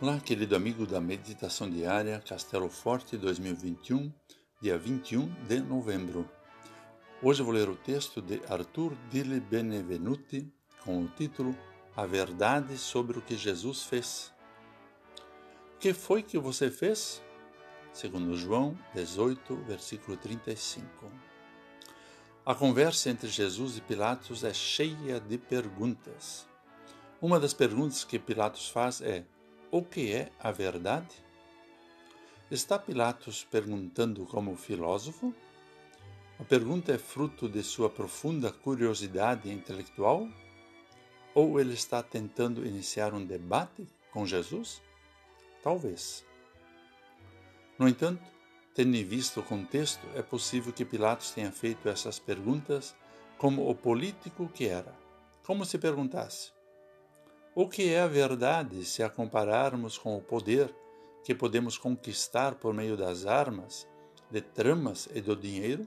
Olá, querido amigo da Meditação Diária Castelo Forte 2021, dia 21 de novembro. Hoje vou ler o texto de Arthur Dille Benevenuti com o título A Verdade sobre o que Jesus fez. O que foi que você fez? Segundo João 18, versículo 35. A conversa entre Jesus e Pilatos é cheia de perguntas. Uma das perguntas que Pilatos faz é: o que é a verdade? Está Pilatos perguntando como filósofo? A pergunta é fruto de sua profunda curiosidade intelectual? Ou ele está tentando iniciar um debate com Jesus? Talvez. No entanto, tendo visto o contexto, é possível que Pilatos tenha feito essas perguntas como o político que era. Como se perguntasse: o que é a verdade se a compararmos com o poder que podemos conquistar por meio das armas, de tramas e do dinheiro?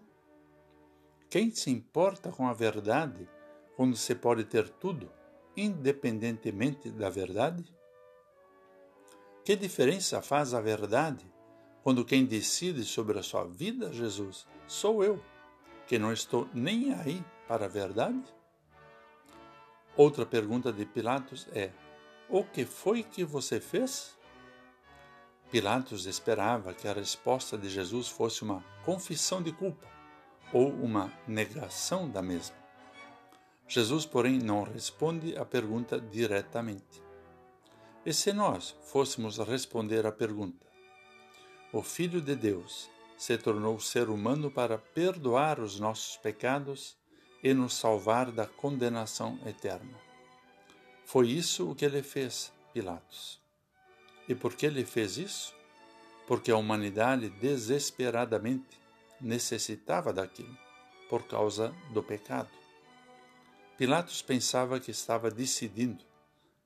Quem se importa com a verdade quando se pode ter tudo, independentemente da verdade? Que diferença faz a verdade quando quem decide sobre a sua vida, Jesus, sou eu, que não estou nem aí para a verdade? Outra pergunta de Pilatos é: O que foi que você fez? Pilatos esperava que a resposta de Jesus fosse uma confissão de culpa ou uma negação da mesma. Jesus, porém, não responde a pergunta diretamente. E se nós fôssemos responder à pergunta: O Filho de Deus se tornou ser humano para perdoar os nossos pecados e nos salvar da condenação eterna. Foi isso o que ele fez, Pilatos. E por que ele fez isso? Porque a humanidade desesperadamente necessitava daquilo, por causa do pecado. Pilatos pensava que estava decidindo,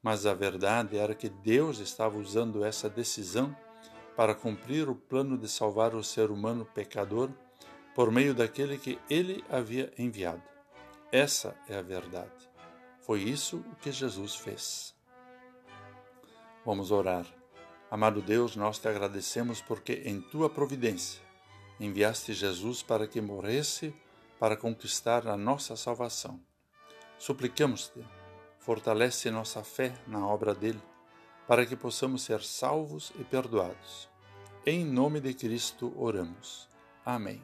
mas a verdade era que Deus estava usando essa decisão para cumprir o plano de salvar o ser humano pecador por meio daquele que ele havia enviado. Essa é a verdade. Foi isso o que Jesus fez. Vamos orar. Amado Deus, nós te agradecemos porque em tua providência enviaste Jesus para que morresse para conquistar a nossa salvação. Suplicamos-te, fortalece nossa fé na obra dele, para que possamos ser salvos e perdoados. Em nome de Cristo oramos. Amém.